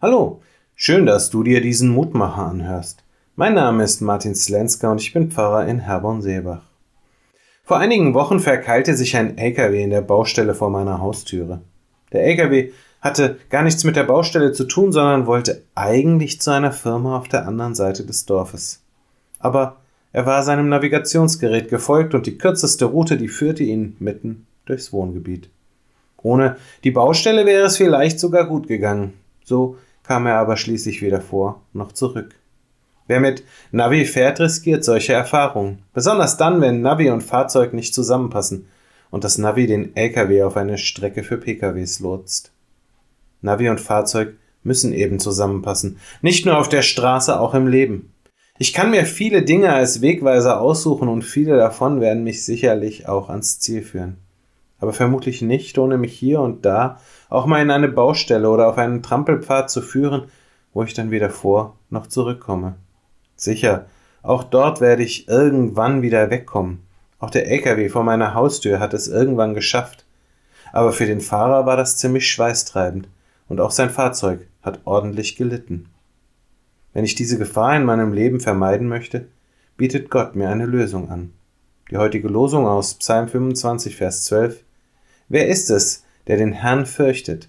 Hallo, schön, dass du dir diesen Mutmacher anhörst. Mein Name ist Martin Slenska und ich bin Pfarrer in Herborn-Seebach. Vor einigen Wochen verkeilte sich ein LKW in der Baustelle vor meiner Haustüre. Der LKW hatte gar nichts mit der Baustelle zu tun, sondern wollte eigentlich zu einer Firma auf der anderen Seite des Dorfes. Aber er war seinem Navigationsgerät gefolgt und die kürzeste Route, die führte ihn mitten durchs Wohngebiet. Ohne die Baustelle wäre es vielleicht sogar gut gegangen. So kam er aber schließlich weder vor noch zurück. Wer mit Navi fährt, riskiert solche Erfahrungen. Besonders dann, wenn Navi und Fahrzeug nicht zusammenpassen und das Navi den LKW auf eine Strecke für PKWs lotst. Navi und Fahrzeug müssen eben zusammenpassen. Nicht nur auf der Straße, auch im Leben. Ich kann mir viele Dinge als Wegweiser aussuchen und viele davon werden mich sicherlich auch ans Ziel führen. Aber vermutlich nicht, ohne mich hier und da auch mal in eine Baustelle oder auf einen Trampelpfad zu führen, wo ich dann weder vor noch zurückkomme. Sicher, auch dort werde ich irgendwann wieder wegkommen. Auch der LKW vor meiner Haustür hat es irgendwann geschafft. Aber für den Fahrer war das ziemlich schweißtreibend und auch sein Fahrzeug hat ordentlich gelitten. Wenn ich diese Gefahr in meinem Leben vermeiden möchte, bietet Gott mir eine Lösung an. Die heutige Losung aus Psalm 25, Vers 12. Wer ist es, der den Herrn fürchtet.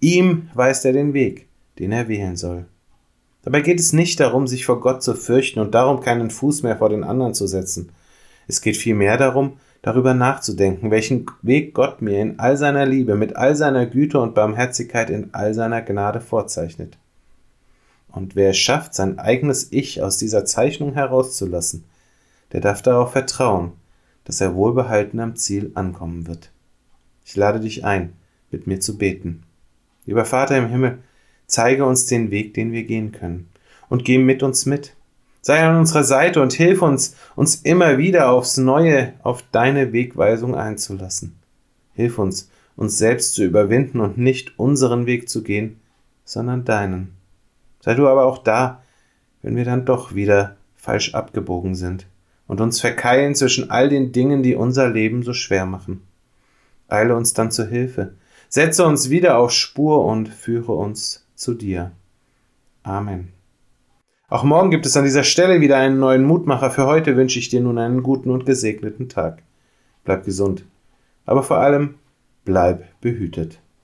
Ihm weist er den Weg, den er wählen soll. Dabei geht es nicht darum, sich vor Gott zu fürchten und darum keinen Fuß mehr vor den anderen zu setzen. Es geht vielmehr darum, darüber nachzudenken, welchen Weg Gott mir in all seiner Liebe, mit all seiner Güte und Barmherzigkeit in all seiner Gnade vorzeichnet. Und wer es schafft, sein eigenes Ich aus dieser Zeichnung herauszulassen, der darf darauf vertrauen, dass er wohlbehalten am Ziel ankommen wird. Ich lade dich ein, mit mir zu beten. Lieber Vater im Himmel, zeige uns den Weg, den wir gehen können, und geh mit uns mit. Sei an unserer Seite und hilf uns, uns immer wieder aufs Neue auf deine Wegweisung einzulassen. Hilf uns, uns selbst zu überwinden und nicht unseren Weg zu gehen, sondern deinen. Sei du aber auch da, wenn wir dann doch wieder falsch abgebogen sind und uns verkeilen zwischen all den Dingen, die unser Leben so schwer machen. Eile uns dann zu Hilfe. Setze uns wieder auf Spur und führe uns zu dir. Amen. Auch morgen gibt es an dieser Stelle wieder einen neuen Mutmacher. Für heute wünsche ich dir nun einen guten und gesegneten Tag. Bleib gesund, aber vor allem bleib behütet.